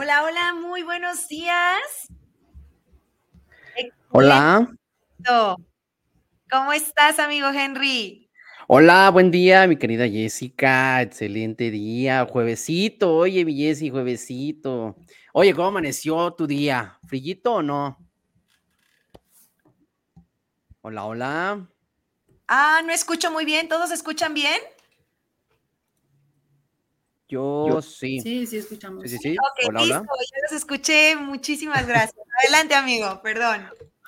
Hola, hola, muy buenos días. Hola. ¿Cómo estás, amigo Henry? Hola, buen día, mi querida Jessica. Excelente día, juevesito. Oye, mi Jessy, juevesito. Oye, ¿cómo amaneció tu día? ¿Frillito o no? Hola, hola. Ah, no escucho muy bien. ¿Todos escuchan bien? Yo, sí. Sí, sí, escuchamos. Sí, sí, sí. Ok, hola, listo. hola. Yo los escuché. Muchísimas gracias. Adelante, amigo. Perdón.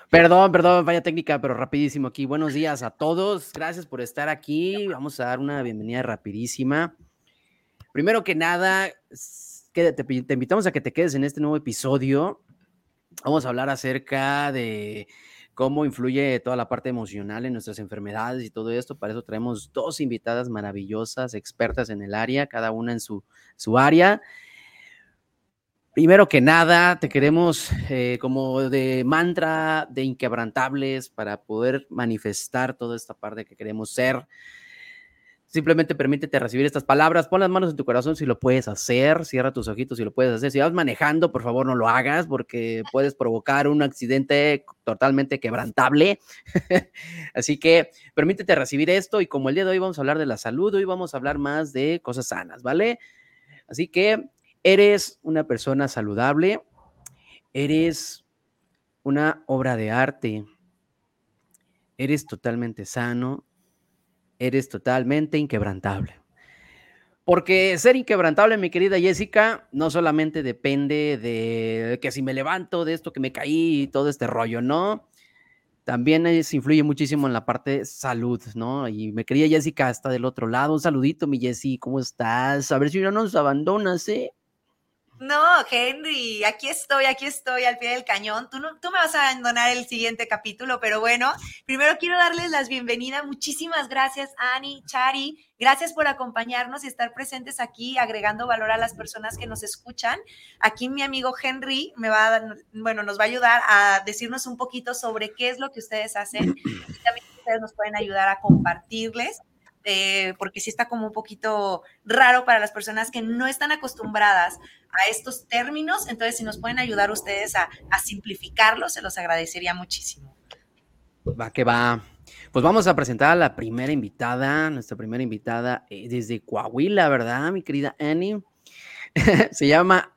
Perdón, perdón, vaya técnica, pero rapidísimo aquí. Buenos días a todos. Gracias por estar aquí. Vamos a dar una bienvenida rapidísima. Primero que nada, te, te invitamos a que te quedes en este nuevo episodio. Vamos a hablar acerca de cómo influye toda la parte emocional en nuestras enfermedades y todo esto. Para eso traemos dos invitadas maravillosas, expertas en el área, cada una en su, su área. Primero que nada, te queremos eh, como de mantra de inquebrantables para poder manifestar toda esta parte que queremos ser. Simplemente permítete recibir estas palabras, pon las manos en tu corazón si lo puedes hacer, cierra tus ojitos si lo puedes hacer. Si vas manejando, por favor no lo hagas porque puedes provocar un accidente totalmente quebrantable. Así que permítete recibir esto y como el día de hoy vamos a hablar de la salud, hoy vamos a hablar más de cosas sanas, ¿vale? Así que eres una persona saludable, eres una obra de arte, eres totalmente sano, eres totalmente inquebrantable. Porque ser inquebrantable, mi querida Jessica, no solamente depende de que si me levanto de esto que me caí y todo este rollo, ¿no? También es, influye muchísimo en la parte salud, ¿no? Y mi querida Jessica está del otro lado. Un saludito, mi Jessy, ¿cómo estás? A ver si no nos abandonas, ¿eh? No, Henry, aquí estoy, aquí estoy al pie del cañón. Tú, no, tú me vas a abandonar el siguiente capítulo, pero bueno, primero quiero darles las bienvenidas. Muchísimas gracias, Ani, Chari. Gracias por acompañarnos y estar presentes aquí, agregando valor a las personas que nos escuchan. Aquí mi amigo Henry me va a, bueno, nos va a ayudar a decirnos un poquito sobre qué es lo que ustedes hacen y también ustedes nos pueden ayudar a compartirles. Eh, porque sí está como un poquito raro para las personas que no están acostumbradas a estos términos. Entonces, si nos pueden ayudar ustedes a, a simplificarlos, se los agradecería muchísimo. Va que va. Pues vamos a presentar a la primera invitada, nuestra primera invitada eh, desde Coahuila, ¿verdad, mi querida Annie? Se llama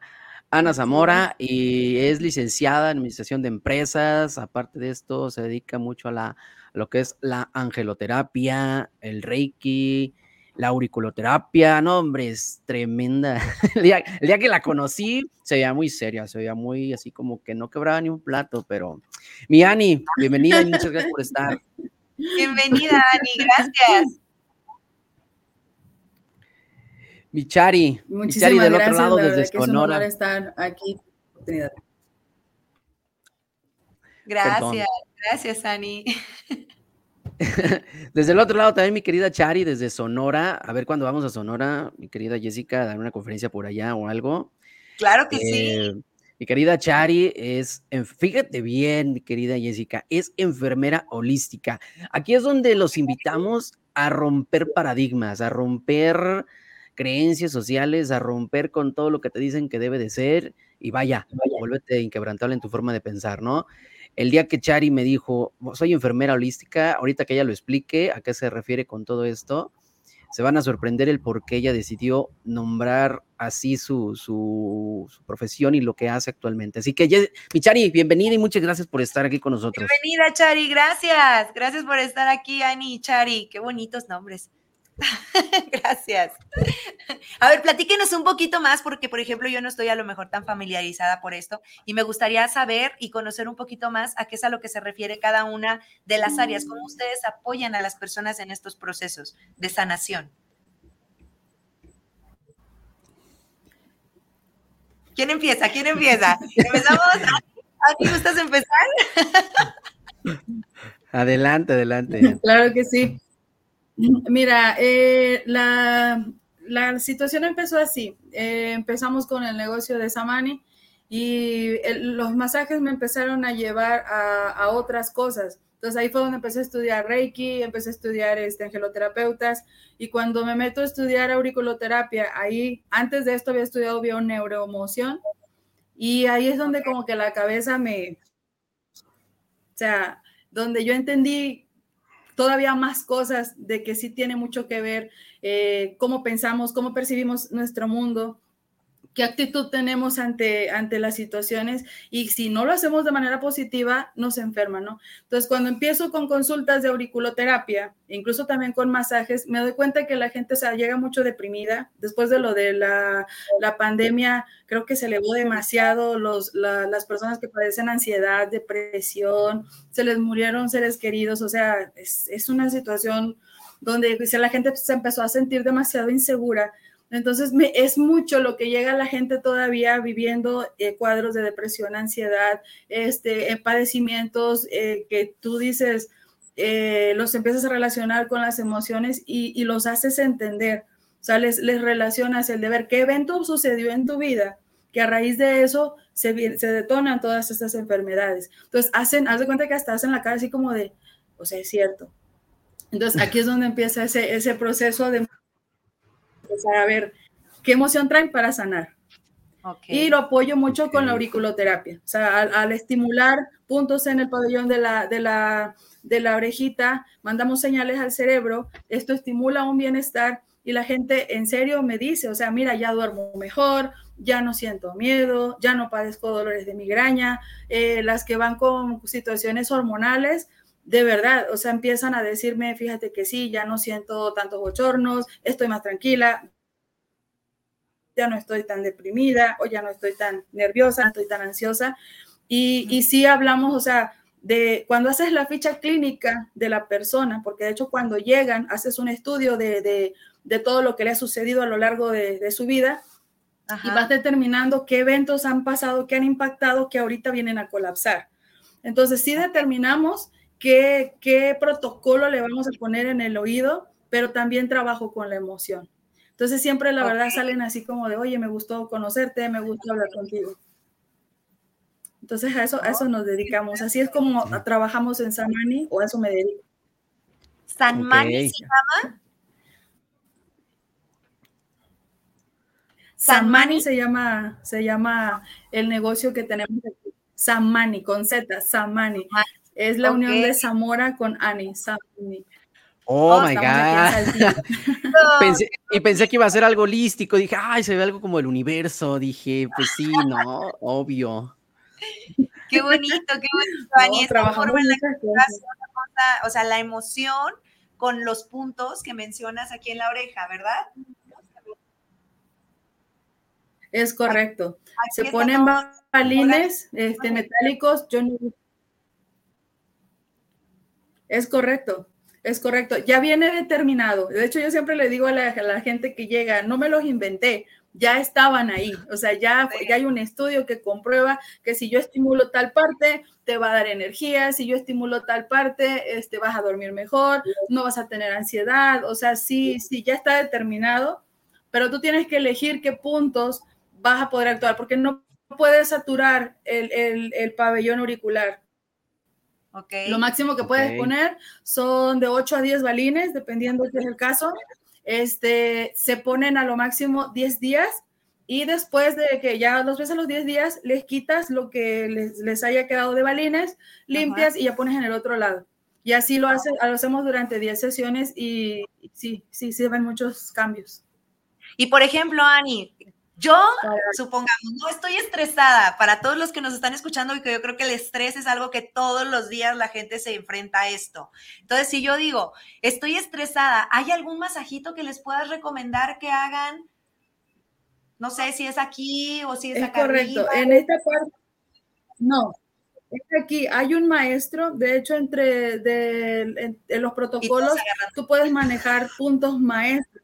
Ana Zamora y es licenciada en Administración de Empresas. Aparte de esto, se dedica mucho a, la, lo que es la angeloterapia, el reiki, la auriculoterapia, no, hombre, es tremenda. El día, el día, que la conocí se veía muy seria, se veía muy así como que no quebraba ni un plato, pero mi Ani, bienvenida y muchas gracias por estar. Bienvenida, Ani, gracias. Mi Chari, Muchísimas mi Chari del gracias, otro lado la desde que es un honor Sonora. estar aquí. Gracias, Perdón. gracias, Ani. Desde el otro lado también mi querida Chari, desde Sonora. A ver cuándo vamos a Sonora, mi querida Jessica, a dar una conferencia por allá o algo. Claro que Eh, sí. Mi querida Chari es, fíjate bien, mi querida Jessica, es enfermera holística. Aquí es donde los invitamos a romper paradigmas, a romper creencias sociales, a romper con todo lo que te dicen que debe de ser y vaya, vuélvete inquebrantable en tu forma de pensar, ¿no? El día que Chari me dijo, soy enfermera holística, ahorita que ella lo explique a qué se refiere con todo esto, se van a sorprender el por qué ella decidió nombrar así su, su, profesión y lo que hace actualmente. Así que, mi Chari, bienvenida y muchas gracias por estar aquí con nosotros. Bienvenida, Chari, gracias. Gracias por estar aquí, Ani y Chari. Qué bonitos nombres. gracias. A ver, platíquenos un poquito más, porque, por ejemplo, yo no estoy a lo mejor tan familiarizada por esto y me gustaría saber y conocer un poquito más a qué es a lo que se refiere cada una de las áreas, cómo ustedes apoyan a las personas en estos procesos de sanación. ¿Quién empieza? ¿Quién empieza? ¿Empezamos? ¿Aquí gustas empezar? Adelante, adelante. Claro que sí. Mira, eh, la, la situación empezó así. Eh, empezamos con el negocio de Samani y el- los masajes me empezaron a llevar a, a otras cosas. Entonces ahí fue donde empecé a estudiar Reiki, empecé a estudiar este, angeloterapeutas y cuando me meto a estudiar auriculoterapia, ahí antes de esto había estudiado bioneuromoción Y ahí es donde como que la cabeza me, o sea, donde yo entendí todavía más cosas de que sí tiene mucho que ver eh, cómo pensamos, cómo percibimos nuestro mundo, qué actitud tenemos ante, ante las situaciones y si no lo hacemos de manera positiva, nos enferma, ¿no? Entonces, cuando empiezo con consultas de auriculoterapia, incluso también con masajes, me doy cuenta que la gente se llega mucho deprimida. Después de lo de la, la pandemia, creo que se elevó demasiado los, las personas que padecen ansiedad, depresión, se les murieron seres queridos, o sea, es, es una situación donde la gente se empezó a sentir demasiado insegura entonces, es mucho lo que llega a la gente todavía viviendo eh, cuadros de depresión, ansiedad, este, eh, padecimientos eh, que tú dices, los empiezas a relacionar con las emociones y, los haces entender. O sea, les, relacionas el deber. ¿Qué evento sucedió en tu vida? Que a raíz de eso se, se detonan todas estas enfermedades. Entonces, hacen, haz de cuenta que hasta hacen la cara así como de, o sea, es cierto. Entonces, aquí es donde empieza ese, ese proceso de a ver qué emoción traen para sanar. Y lo apoyo mucho con la auriculoterapia. O sea, al, estimular puntos en el pabellón de la, de, la, de la orejita, mandamos señales al cerebro, esto estimula un bienestar y la gente en serio me dice, o sea, mira, ya duermo mejor, ya no siento miedo, ya no padezco dolores de migraña, eh, las que van con situaciones hormonales, de verdad, o sea, empiezan a decirme, fíjate que sí, ya no siento tantos bochornos, estoy más tranquila, ya no estoy tan deprimida o ya no estoy tan nerviosa, no estoy tan ansiosa. Y, y sí hablamos, o sea, de cuando haces la ficha clínica de la persona, porque de hecho cuando llegan, haces un estudio de, todo lo que le ha sucedido a lo largo de, su vida y vas determinando qué eventos han pasado, qué han impactado, que ahorita vienen a colapsar. Entonces sí determinamos qué, protocolo le vamos a poner en el oído, pero también trabajo con la emoción. Entonces siempre la verdad salen así como de, oye, me gustó conocerte, me gustó hablar contigo. Entonces a eso, a eso nos dedicamos. Así es como trabajamos en Samani o a eso me dedico. ¿Sanmani se llama? Samani se llama, se llama el negocio que tenemos aquí. Samani, con Z, Samani. Es la unión de Zamora con Annie. Oh, oh my God. y pensé que iba a ser algo holístico. Dije, ay, se ve algo como el universo. Dije, pues sí, no, obvio. Qué bonito, qué bonito, Annie. trabajamos en la o sea, la emoción con los puntos que mencionas aquí en la oreja, ¿verdad? Es correcto. se ponen balines este, metálicos. Yo no es correcto, es correcto. Ya viene determinado. De hecho, yo siempre le digo a la, gente que llega, no me los inventé, ya estaban ahí. O sea, ya, ya, hay un estudio que comprueba que si yo estimulo tal parte, te va a dar energía, si yo estimulo tal parte, este, vas a dormir mejor, no vas a tener ansiedad. O sea, sí, sí, ya está determinado, pero tú tienes que elegir qué puntos vas a poder actuar, porque no puedes saturar el, el pabellón auricular. Lo máximo que puedes poner son de 8 a 10 balines, dependiendo de el caso. Este, se ponen a lo máximo 10 días y después de que ya dos veces los 10 días les quitas lo que les, haya quedado de balines, limpias y ya pones en el otro lado. Y así lo, hace, lo hacemos durante 10 sesiones y sí, sí, se ven muchos cambios. Y por ejemplo, Ani, yo, supongamos, no estoy estresada. Para todos los que nos están escuchando, y que yo creo que el estrés es algo que todos los días la gente se enfrenta a esto. Entonces, si yo digo, estoy estresada, ¿hay algún masajito que les puedas recomendar que hagan? No sé si es aquí o si es, es acá correcto. En esta parte, no. Es aquí hay un maestro, de hecho, entre de, los protocolos, tú puedes manejar puntos maestros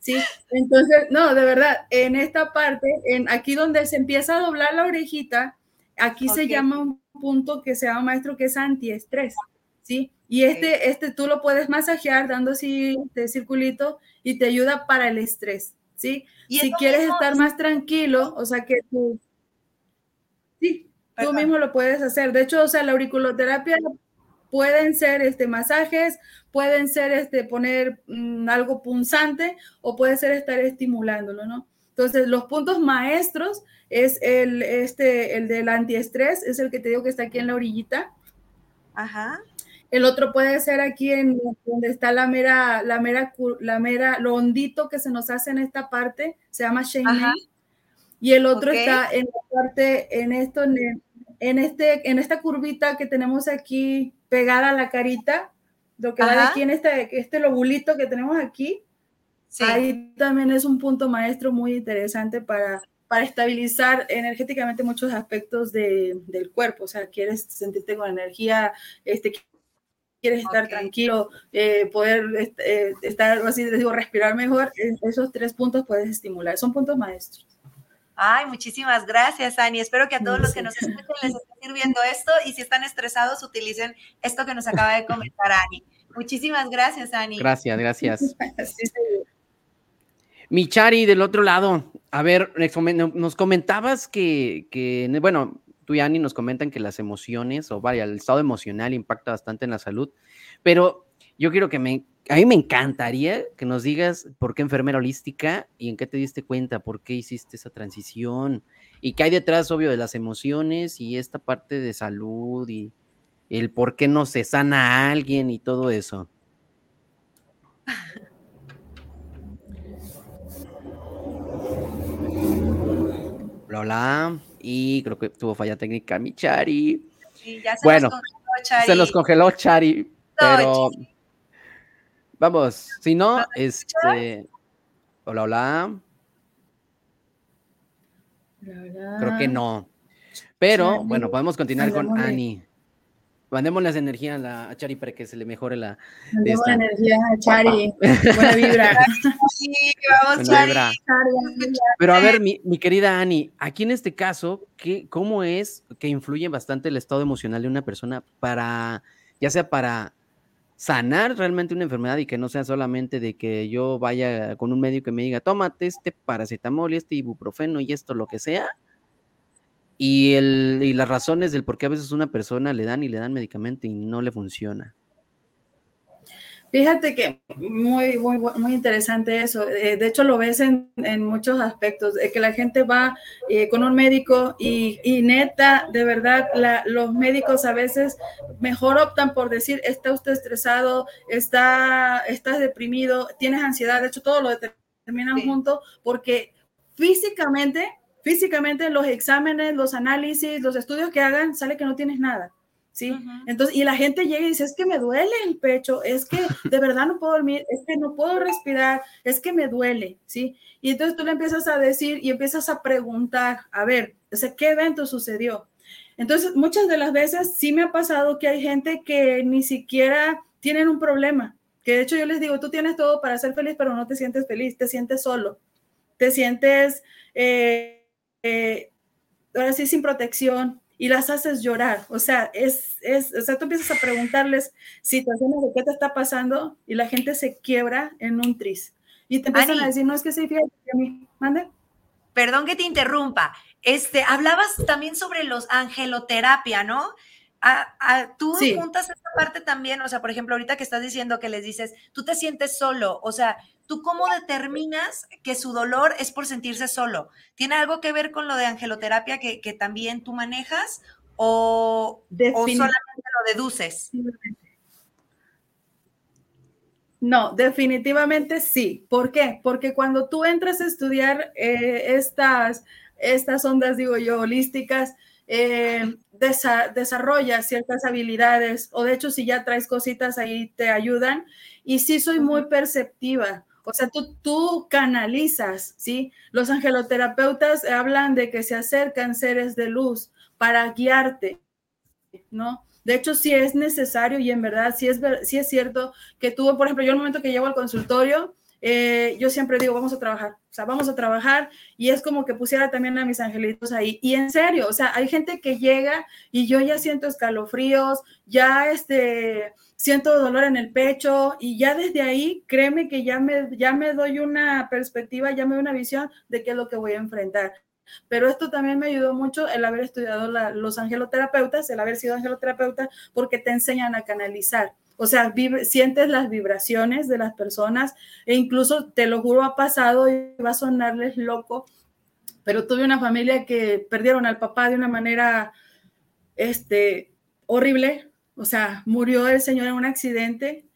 ¿sí? Entonces, no, de verdad, en esta parte, en aquí donde se empieza a doblar la orejita, aquí se llama un punto que se llama maestro que es antiestrés, ¿sí? Y este, este tú lo puedes masajear dando así de circulito y te ayuda para el estrés, ¿sí? si quieres estar más tranquilo, o sea que tú, sí, tú mismo lo puedes hacer. De hecho, o sea, la auriculoterapia pueden ser este, masajes, pueden ser este, poner mm, algo punzante o puede ser estar estimulándolo, ¿no? Entonces, los puntos maestros es el, este, el del antiestrés, es el que te digo que está aquí en la orillita. Ajá. El otro puede ser aquí en donde está la mera, la mera, la mera, lo hondito que se nos hace en esta parte, se llama Shenmei. Y el otro está en la parte, en esto, en, este, en esta curvita que tenemos aquí pegada a la carita, lo que va aquí en este, este lobulito que tenemos aquí. Ahí también es un punto maestro muy interesante para, para estabilizar energéticamente muchos aspectos de, del cuerpo. O sea, quieres sentirte con energía, este, quieres estar tranquilo, eh, poder eh, estar, así digo, respirar mejor, esos tres puntos puedes estimular. Son puntos maestros. Ay, muchísimas gracias, Ani. Espero que a todos los que nos escuchen les esté sirviendo esto y si están estresados, utilicen esto que nos acaba de comentar Ani. Muchísimas gracias, Ani. Gracias, gracias. Michari, del otro lado, a ver, nos comentabas que, que, bueno, tú y Ani nos comentan que las emociones, o vaya, el estado emocional impacta bastante en la salud, pero yo quiero que me a mí me encantaría que nos digas por qué enfermera holística y en qué te diste cuenta, por qué hiciste esa transición y qué hay detrás, obvio, de las emociones y esta parte de salud y el por qué no se sana a alguien y todo eso. Hola, hola. Y creo que tuvo falla técnica mi Chari. bueno, se los congeló Chari, pero... Vamos, si no, este. Hola, hola. Creo que no. Pero bueno, podemos continuar con Ani. Mandémosle energía a, la, Chari para que se le mejore la. Mandemos energía a Chari. Buena vibra. sí, vamos, Chari. Pero a ver, mi, mi, querida Ani, aquí en este caso, ¿qué, ¿cómo es que influye bastante el estado emocional de una persona para, ya sea para sanar realmente una enfermedad y que no sea solamente de que yo vaya con un médico y me diga, tómate este paracetamol y este ibuprofeno y esto, lo que sea. Y, el, y las razones del por qué a veces una persona le dan y le dan medicamento y no le funciona. Fíjate que muy, muy, muy interesante eso. Eh, de hecho, lo ves en, en muchos aspectos, que la gente va eh, con un médico y, y neta, de verdad, la, los médicos a veces mejor optan por decir, está usted estresado, está, estás deprimido, tienes ansiedad, de hecho, todo lo determinan junto porque físicamente, físicamente los exámenes, los análisis, los estudios que hagan, sale que no tienes nada. ¿Sí? Entonces, y la gente llega y dice, es que me duele el pecho, es que de verdad no puedo dormir, es que no puedo respirar, es que me duele, ¿sí? Y entonces tú le empiezas a decir y empiezas a preguntar, a ver, o ¿qué evento sucedió? Entonces, muchas de las veces sí me ha pasado que hay gente que ni siquiera tienen un problema, que de hecho yo les digo, tú tienes todo para ser feliz, pero no te sientes feliz, te sientes solo, te sientes, eh, eh, ahora sí, sin protección, y las haces llorar. O sea, es, es, o sea, tú empiezas a preguntarles situaciones de qué te está pasando y la gente se quiebra en un tris. Y te empiezan a decir, no es que se fíjate a mí, mande. Perdón que te interrumpa. Este, hablabas también sobre los angeloterapia, ¿no? A, tú juntas esta parte también, o sea, por ejemplo, ahorita que estás diciendo que les dices, tú te sientes solo, o sea, ¿Tú cómo determinas que su dolor es por sentirse solo? ¿Tiene algo que ver con lo de angeloterapia que, también tú manejas o, solamente lo deduces? No, definitivamente sí. ¿Por qué? Porque cuando tú entras a estudiar eh, estas, estas ondas, digo yo, holísticas, eh, desarrollas ciertas habilidades o de hecho si ya traes cositas ahí te ayudan y sí soy muy perceptiva. O sea, tú, tú canalizas, ¿sí? Los angeloterapeutas hablan de que se acercan seres de luz para guiarte, ¿no? De hecho, sí es necesario y en verdad sí es, sí es cierto que tú, por ejemplo, yo el momento que llego al consultorio, eh, yo siempre digo, vamos a trabajar, o sea, vamos a trabajar y es como que pusiera también a mis angelitos ahí. Y en serio, o sea, hay gente que llega y yo ya siento escalofríos, ya este, siento dolor en el pecho y ya desde ahí, créeme que ya me, ya me doy una perspectiva, ya me doy una visión de qué es lo que voy a enfrentar. Pero esto también me ayudó mucho el haber estudiado los angeloterapeutas, el haber sido angeloterapeuta, porque te enseñan a canalizar. O sea, sientes las vibraciones de las personas e incluso, te lo juro, ha pasado y va a sonarles loco, pero tuve una familia que perdieron al papá de una manera este, horrible. O sea, murió el señor en un accidente.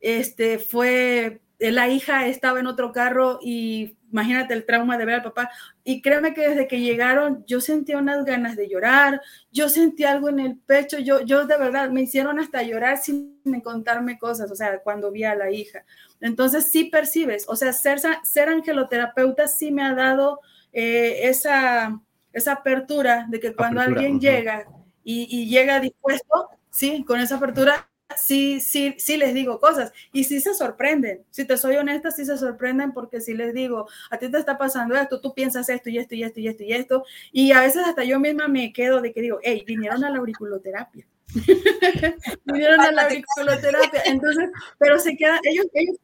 Este, fue, la hija estaba en otro carro y imagínate el trauma de ver al papá. Y créeme que desde que llegaron yo sentía unas ganas de llorar, yo sentí algo en el pecho, yo, yo de verdad me hicieron hasta llorar sin contarme cosas, o sea, cuando vi a la hija. Entonces sí percibes, o sea, ser, ser angeloterapeuta sí me ha dado eh, esa, esa apertura de que cuando alguien llega y, y llega dispuesto, sí, con esa apertura, sí, sí, sí les digo cosas y sí se sorprenden. Si te soy honesta, sí se sorprenden porque si les digo, a ti te está pasando esto, tú piensas esto y esto y esto y esto y esto. Y a veces hasta yo misma me quedo de que digo, hey, vinieron a la auriculoterapia. vinieron a la auriculoterapia. Entonces, pero se quedan, ellos, ellos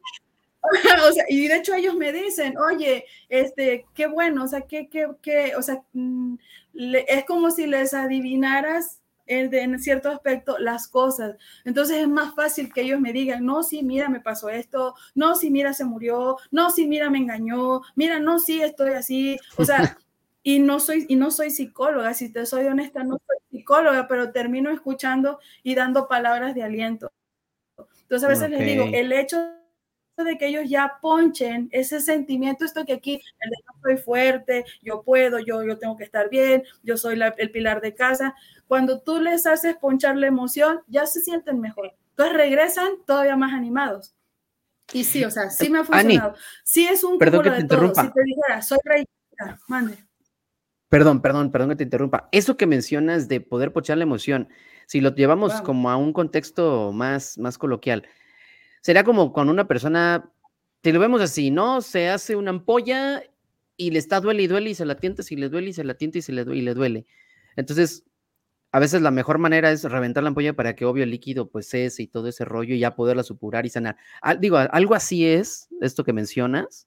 o sea, y de hecho ellos me dicen, oye, este, qué bueno, o sea, qué, qué, qué, o sea, mm, es como si les adivinaras en cierto aspecto las cosas. Entonces es más fácil que ellos me digan, no, sí, mira, me pasó esto, no, sí, mira, se murió, no, sí, mira, me engañó, mira, no, sí, estoy así. O sea, y no soy, y no soy psicóloga, si te soy honesta, no soy psicóloga, pero termino escuchando y dando palabras de aliento. Entonces a veces les digo, el hecho de que ellos ya ponchen ese sentimiento, esto que aquí, el de soy fuerte, yo puedo, yo, yo tengo que estar bien, yo soy el pilar de casa, cuando tú les haces ponchar la emoción, ya se sienten mejor. Entonces regresan todavía más animados. Y sí, o sea, sí me ha funcionado. sí es un perdón que te interrumpa. Si te dijera, soy reina, mande. Perdón, perdón, perdón que te interrumpa. Eso que mencionas de poder ponchar la emoción, si lo llevamos como a un contexto más, más coloquial, sería como cuando una persona, si lo vemos así, ¿no? Se hace una ampolla y le está duele y duele y se la tienta, si le duele y se la tienta y, se le duele, y le duele. Entonces, a veces la mejor manera es reventar la ampolla para que obvio el líquido pues cese y todo ese rollo y ya poderla supurar y sanar. digo, algo así es esto que mencionas.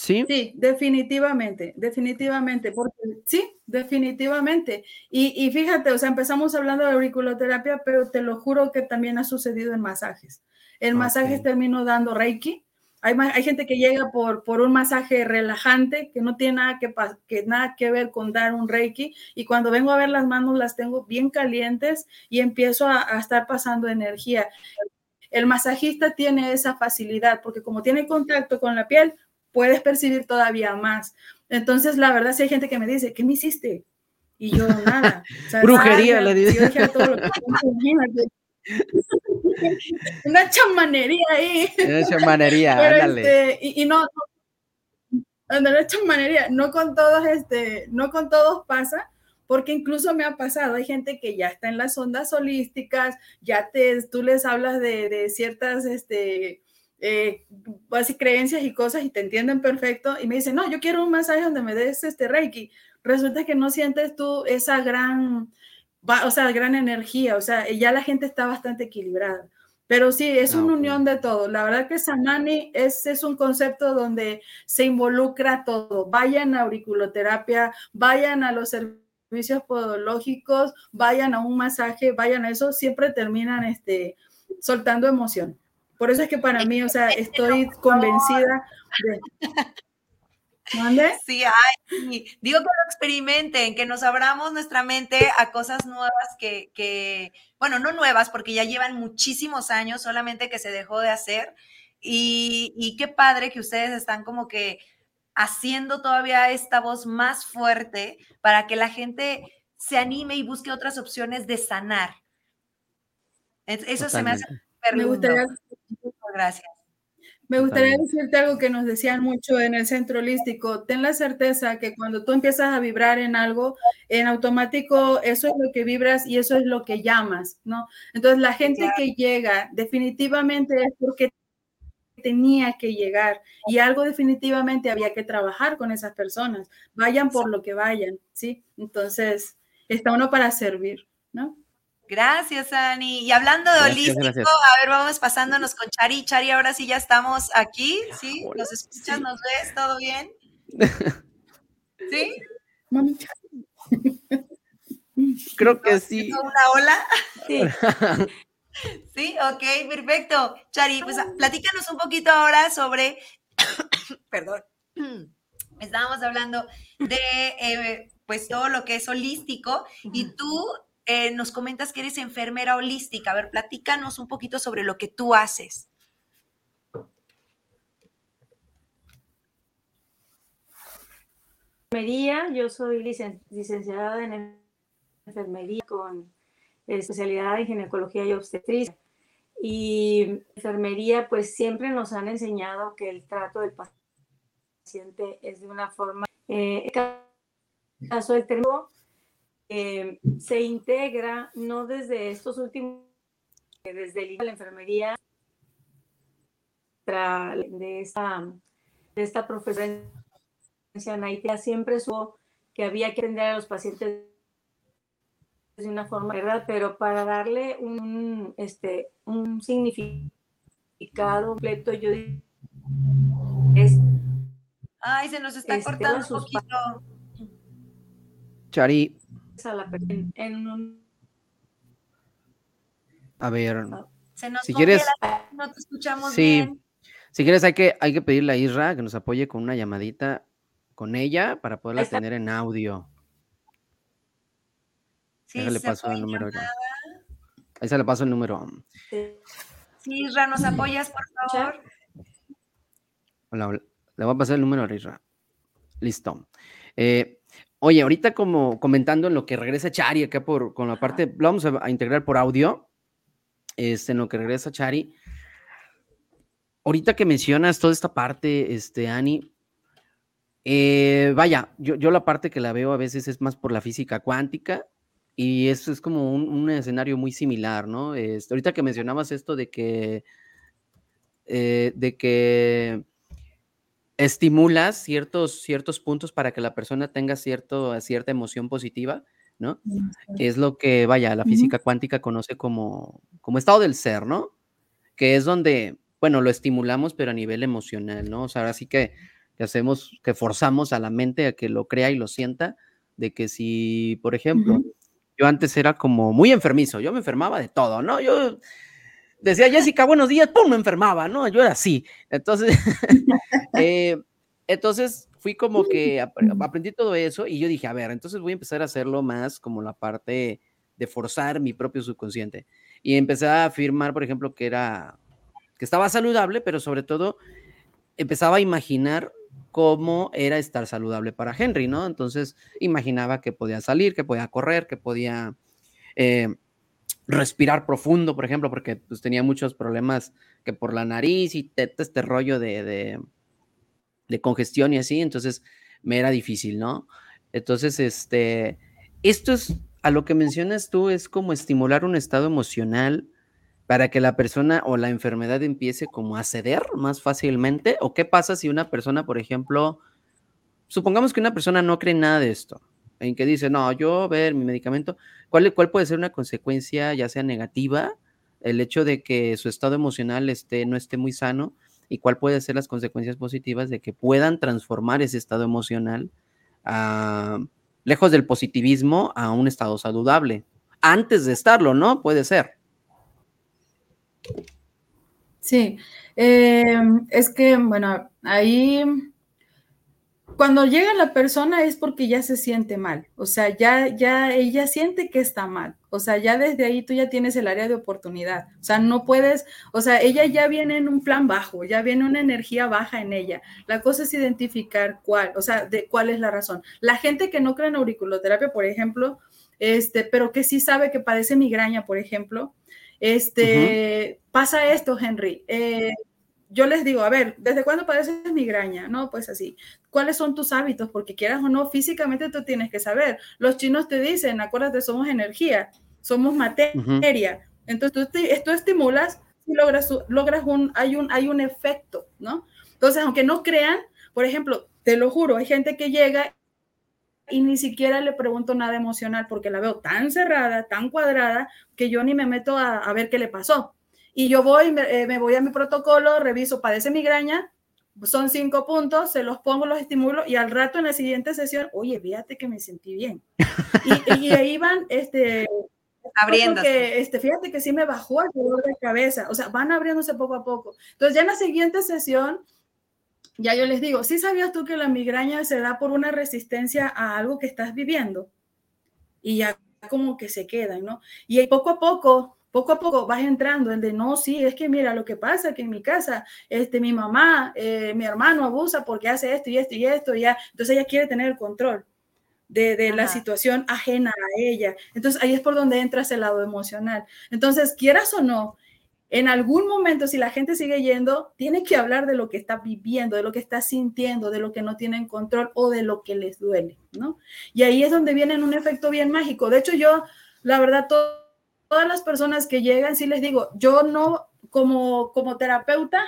Sí. Sí, definitivamente, definitivamente, porque sí, definitivamente. Y, fíjate, o sea, empezamos hablando de auriculoterapia, pero te lo juro que también ha sucedido en masajes. En masajes termino dando Reiki, hay, hay gente que llega por, por un masaje relajante que no tiene nada que, que, nada que ver con dar un reiki y cuando vengo a ver las manos las tengo bien calientes y empiezo a, estar pasando energía. El masajista tiene esa facilidad porque como tiene contacto con la piel, puedes percibir todavía más. Entonces, la verdad, si hay gente que me dice, ¿qué me hiciste? Y yo, nada. Brujería, le dice. Una chamanería ahí. Una chamanería, este, y, no, no, no, chamanería, no con todos, este, no con todos pasa, porque incluso me ha pasado, hay gente que ya está en las ondas holísticas, ya te, tú les hablas de, de ciertas, este, eh, creencias y cosas y te entienden perfecto y me dicen, no, yo quiero un masaje donde me des este Reiki. Resulta que no sientes tú esa gran o sea, gran energía, o sea, ya la gente está bastante equilibrada. Pero sí, es ah, una unión de todo. La verdad que Samani es, es un concepto donde se involucra todo. Vayan a auriculoterapia, vayan a los servicios podológicos, vayan a un masaje, vayan a eso, siempre terminan este, soltando emoción. Por eso es que para mí, o sea, estoy convencida de... Sí, digo que lo experimenten, que nos abramos nuestra mente a cosas nuevas que, bueno, no nuevas porque ya llevan muchísimos años, solamente que se dejó de hacer. Y, y qué padre que ustedes están como que haciendo todavía esta voz más fuerte para que la gente se anime y busque otras opciones de sanar. Eso se me hace Me gustaría. Gracias. Me gustaría decirte algo que nos decían mucho en el centro holístico. Ten la certeza que cuando tú empiezas a vibrar en algo, en automático eso es lo que vibras y eso es lo que llamas, ¿no? Entonces la gente que llega definitivamente es porque tenía que llegar y algo definitivamente había que trabajar con esas personas. Vayan por lo que vayan, ¿sí? Entonces está uno para servir, ¿no? Gracias, Ani. Y hablando de holístico, a ver, vamos pasándonos con Chari. Chari, ahora sí ya estamos aquí, ¿sí? ¿Nos escuchas, nos ves? ¿Todo bien? ¿Sí? Creo que sí. ¿Una ola? Sí. sí, ok, perfecto. Chari, pues platícanos un poquito ahora sobre, perdón, estábamos hablando de eh, pues todo lo que es holístico y tú eh, nos comentas que eres enfermera holística. A ver, platícanos un poquito sobre lo que tú haces. Enfermería, yo soy licenciada en enfermería con especialidad en ginecología y obstetricia. Y enfermería, pues siempre nos han enseñado que el trato del paciente es de una forma, eh, en el caso del término, eh, se integra no desde estos últimos, desde la enfermería, de esta, de esta profesión, Naitea siempre supo que había que atender a los pacientes de una forma, ¿verdad? Pero para darle un, este, un significado completo, yo digo, es... Ay, se nos está este, cortando un poquito. Chari. A ver. Ah, se nos si quieres, no te escuchamos sí. bien. Si quieres, hay que, hay que pedirle a Isra que nos apoye con una llamadita con ella para poderla tener en audio. Sí, Déjale paso el número Ahí se le paso el número. Sí, Isra, ¿nos apoyas, por favor? Hola, Le voy a pasar el número a Isra. Listo. Eh, oye, ahorita como comentando en lo que regresa Chari acá por, con la parte, lo vamos a, integrar por audio, este, en lo que regresa Chari. Ahorita que mencionas toda esta parte, este, Ani, eh, vaya, yo, yo la parte que la veo a veces es más por la física cuántica, y eso es como un, escenario muy similar, ¿no? Este, ahorita que mencionabas esto de que, eh, de que estimulas ciertos, ciertos puntos para que la persona tenga cierto, cierta emoción positiva, ¿no? Es lo que, vaya, la física cuántica conoce como, como estado del ser, ¿no? Que es donde, bueno, lo estimulamos, pero a nivel emocional, ¿no? O sea, ahora sí que, que hacemos, que forzamos a la mente a que lo crea y lo sienta, de que si, por ejemplo, yo antes era como muy enfermizo, yo me enfermaba de todo, ¿no? Yo decía, Jessica, buenos días, ¡pum! Me enfermaba, ¿no? Yo era así. Entonces, eh, entonces fui como que aprendí todo eso y yo dije, a ver, entonces voy a empezar a hacerlo más como la parte de forzar mi propio subconsciente. Y empecé a afirmar, por ejemplo, que era, que estaba saludable, pero sobre todo empezaba a imaginar cómo era estar saludable para Henry, ¿no? Entonces imaginaba que podía salir, que podía correr, que podía eh, respirar profundo, por ejemplo, porque pues, tenía muchos problemas que por la nariz y este rollo de, de, congestión y así, entonces me era difícil, ¿no? Entonces, este, esto es, a lo que mencionas tú, es como estimular un estado emocional para que la persona o la enfermedad empiece como a ceder más fácilmente? ¿O qué pasa si una persona, por ejemplo, supongamos que una persona no cree nada de esto, en que dice, no, yo, ver, mi medicamento, ¿cuál, ¿cuál puede ser una consecuencia, ya sea negativa, el hecho de que su estado emocional esté, no esté muy sano? ¿Y cuál puede ser las consecuencias positivas de que puedan transformar ese estado emocional lejos del positivismo a un estado saludable? Antes de estarlo, ¿no? Puede ser. Sí, em, es que, bueno, ahí cuando llega la persona es porque ya se siente mal, o sea, ya, ya ella siente que está mal, o sea, ya desde ahí tú ya tienes el área de oportunidad, o sea, no puedes, o sea, ella ya viene en un plan bajo, ya viene una energía baja en ella. La cosa es identificar cuál, o sea, de cuál es la razón. La gente que no cree en auriculoterapia, por ejemplo, este, pero que sí sabe que padece migraña, por ejemplo, este, pasa esto, Henry. Eh, yo les digo, a ver, ¿desde cuándo padeces migraña? No, pues así. ¿Cuáles son tus hábitos? Porque quieras o no, físicamente tú tienes que saber. Los chinos te dicen, acuérdate, somos energía, somos materia. Entonces tú, tú estimulas y logras, logras un, hay un, hay un efecto, ¿no? Entonces, aunque no crean, por ejemplo, te lo juro, hay gente que llega y ni siquiera le pregunto nada emocional porque la veo tan cerrada, tan cuadrada, que yo ni me meto a, ver qué le pasó. Y yo voy, me, eh, me, voy a mi protocolo, reviso, padece migraña, son cinco puntos, se los pongo, los estimulo y al rato en la siguiente sesión, oye, fíjate que me sentí bien. Y, ahí van, este, abriendo. Este, fíjate que sí me bajó el dolor de cabeza, o sea, van abriéndose poco a poco. Entonces ya en la siguiente sesión, ya yo les digo, ¿sí sabías tú que la migraña se da por una resistencia a algo que estás viviendo? Y ya como que se quedan, ¿no? Y poco a poco poco a poco vas entrando el de no, sí, es que mira, lo que pasa que en mi casa, este, mi mamá, eh, mi hermano abusa porque hace esto y esto y esto, y ya, entonces ella quiere tener el control de, de la situación ajena a ella. Entonces ahí es por donde entras el lado emocional. Entonces, quieras o no, en algún momento, si la gente sigue yendo, tiene que hablar de lo que está viviendo, de lo que está sintiendo, de lo que no tienen control o de lo que les duele, ¿no? Y ahí es donde viene un efecto bien mágico. De hecho, yo, la verdad, todo todas las personas que llegan, sí les digo, yo no, como, como terapeuta,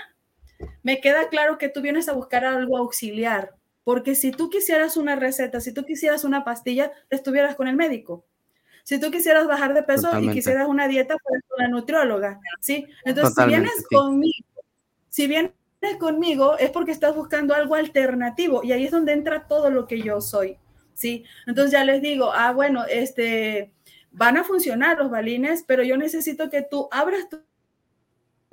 me queda claro que tú vienes a buscar algo auxiliar, porque si tú quisieras una receta, si tú quisieras una pastilla, estuvieras con el médico. Si tú quisieras bajar de peso y quisieras una dieta, pues con la nutrióloga, ¿sí? Entonces, si vienes conmigo, si vienes conmigo, es porque estás buscando algo alternativo y ahí es donde entra todo lo que yo soy, ¿sí? Entonces ya les digo, ah, bueno, este, van a funcionar los balines, pero yo necesito que tú abras tu,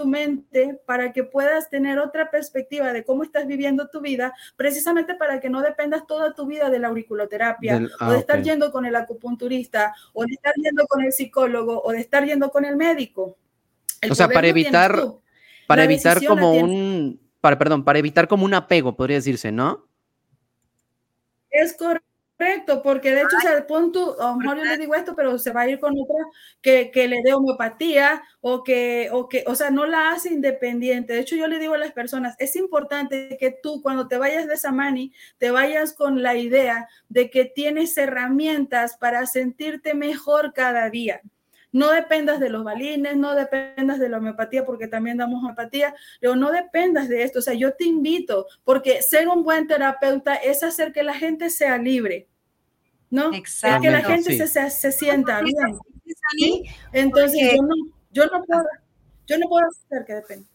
mente para que puedas tener otra perspectiva de cómo estás viviendo tu vida, precisamente para que no dependas toda tu vida de la auriculoterapia, o de ah, estar yendo con el acupunturista, o de estar yendo con el psicólogo, o de estar yendo con el médico. o sea, para evitar, para evitar como un, para, perdón, para evitar como un apego, podría decirse, ¿no? Es correcto Correcto, porque de hecho, o sea, pon tú, a lo mejor yo le digo esto, pero se va a ir con otra que, que, le dé homeopatía o que, o que, o sea, no la hace independiente. De hecho, yo le digo a las personas, es importante que tú cuando te vayas de Samani, te vayas con la idea de que tienes herramientas para sentirte mejor cada día. No dependas de los balines, no dependas de la homeopatía, porque también damos homeopatía, pero no dependas de esto. O sea, yo te invito, porque ser un buen terapeuta es hacer que la gente sea libre, ¿no? Exacto. Que la gente se, se, sienta bien. Entonces, yo no, yo no puedo, yo no puedo hacer que dependa.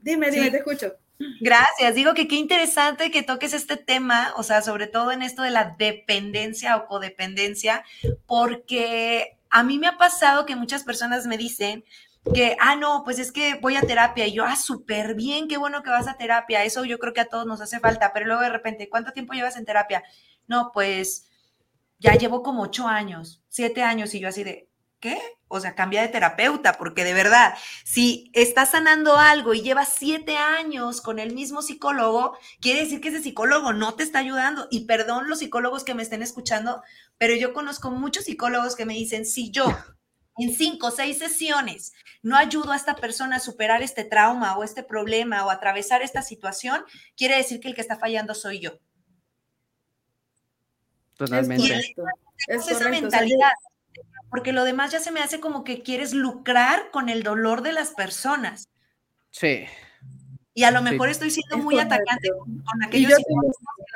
Dime, dime, te escucho. Gracias. Digo que qué interesante que toques este tema, o sea, sobre todo en esto de la dependencia o codependencia, porque a mí me ha pasado que muchas personas me dicen que, ah, no, pues es que voy a terapia y yo, ah, súper bien, qué bueno que vas a terapia, eso yo creo que a todos nos hace falta, pero luego de repente, ¿cuánto tiempo llevas en terapia? No, pues ya llevo como ocho años, siete años y yo así de, ¿qué? O sea, cambia de terapeuta, porque de verdad, si estás sanando algo y llevas siete años con el mismo psicólogo, quiere decir que ese psicólogo no te está ayudando. Y perdón los psicólogos que me estén escuchando, pero yo conozco muchos psicólogos que me dicen, si yo en cinco o seis sesiones no ayudo a esta persona a superar este trauma o este problema o atravesar esta situación, quiere decir que el que está fallando soy yo. Totalmente. Es, esa mentalidad porque lo demás ya se me hace como que quieres lucrar con el dolor de las personas. Sí. Y a lo mejor estoy siendo muy atacante con, aquellos que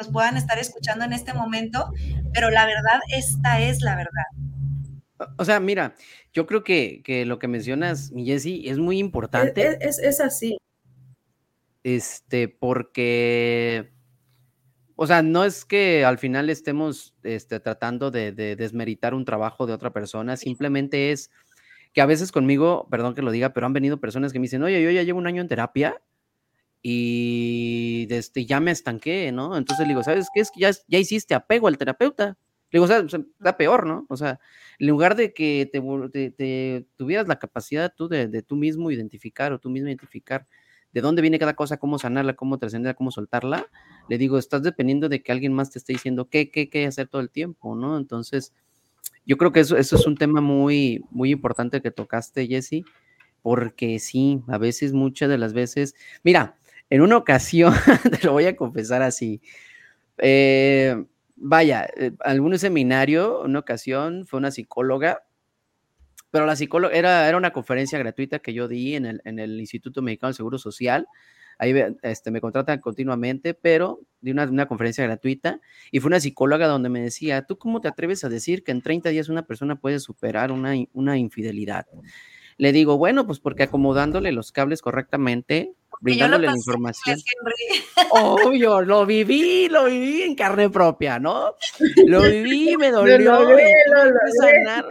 nos puedan estar escuchando en este momento, pero la verdad, esta es la verdad. O sea, mira, yo creo que, lo que mencionas, mi Jessy, es muy importante. Es, es, así. Este, porque o sea, no es que al final estemos este, tratando de, desmeritar un trabajo de otra persona, simplemente es que a veces conmigo, perdón que lo diga, pero han venido personas que me dicen, oye, yo ya llevo un año en terapia y este, ya me estanqué, ¿no? Entonces le digo, ¿sabes qué? Es que ya, ya hiciste apego al terapeuta. Le digo, o sea, da peor, ¿no? O sea, en lugar de que te, tuvieras la capacidad tú de, de, tú mismo identificar o tú mismo identificar de dónde viene cada cosa, cómo sanarla, cómo trascenderla, cómo soltarla, le digo, estás dependiendo de que alguien más te esté diciendo qué, qué, qué hacer todo el tiempo, ¿no? Entonces, yo creo que eso, eso es un tema muy, muy importante que tocaste, Jesse, porque sí, a veces, muchas de las veces, mira, en una ocasión, te lo voy a confesar así, eh, vaya, eh, algún seminario, una ocasión, fue una psicóloga, pero la psicóloga era, era una conferencia gratuita que yo di en el, en el Instituto Mexicano del Seguro Social. Ahí este, me contratan continuamente, pero di una, una, conferencia gratuita y fue una psicóloga donde me decía, ¿tú cómo te atreves a decir que en 30 días una persona puede superar una, una infidelidad? Le digo, bueno, pues porque acomodándole los cables correctamente, brindándole la información. Obvio, lo viví, lo viví en carne propia, ¿no? Lo viví, me dolió. Lo lo sanar,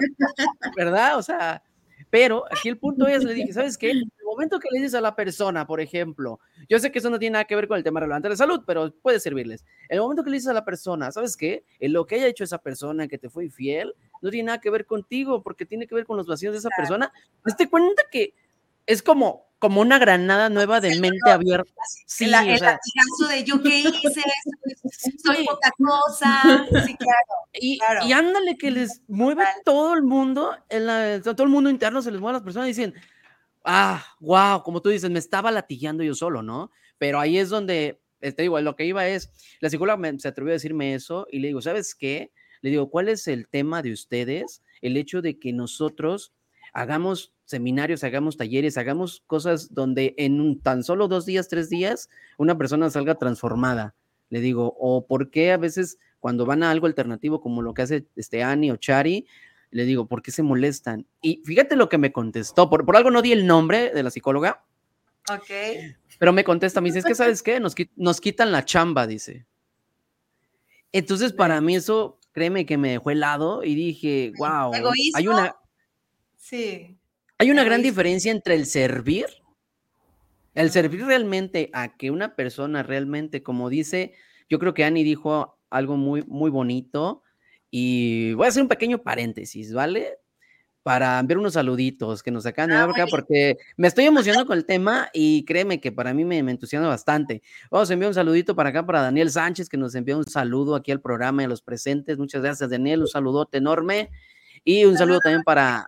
¿Verdad? O sea, pero aquí el punto es, le dije, ¿sabes qué? En el momento que le dices a la persona, por ejemplo, yo sé que eso no tiene nada que ver con el tema relevante de salud, pero puede servirles. En el momento que le dices a la persona, ¿sabes qué? En lo que haya hecho esa persona que te fue infiel, no tiene nada que ver contigo, porque tiene que ver con los vacíos de esa persona. Te cuenta que es como, como una granada nueva de mente abierta. Sí, el, el de yo qué hice, soy poca cosa. Sí, claro. Y, y ándale que les mueve todo el mundo, en todo el mundo interno se les mueve a las personas y dicen, ah, wow, como tú dices, me estaba latillando yo solo, ¿no? Pero ahí es donde, te digo, lo que iba es, la psicóloga se atrevió a decirme eso y le digo, ¿sabes qué? Le digo, ¿cuál es el tema de ustedes? El hecho de que nosotros hagamos seminarios, hagamos talleres, hagamos cosas donde en tan solo dos días, tres días, una persona salga transformada. Le digo, o por qué a veces cuando van a algo alternativo como lo que hace este Ani o Chari, le digo, ¿por qué se molestan? Y fíjate lo que me contestó, por, por algo no di el nombre de la psicóloga. Ok. Pero me contesta, me dice, es que sabes qué, nos, nos quitan la chamba, dice. Entonces, para mí eso, créeme que me dejó helado y dije, wow, hay una... Sí. Hay una gran diferencia entre el servir, el servir realmente a que una persona realmente, como dice, yo creo que Annie dijo algo muy, muy bonito y voy a hacer un pequeño paréntesis, ¿vale? Para enviar unos saluditos que nos acaban de ah, acá porque me estoy emocionando con el tema y créeme que para mí me, me, entusiasma bastante. Vamos a enviar un saludito para acá para Daniel Sánchez que nos envió un saludo aquí al programa y a los presentes. Muchas gracias, Daniel. Un saludote enorme. Y un saludo también para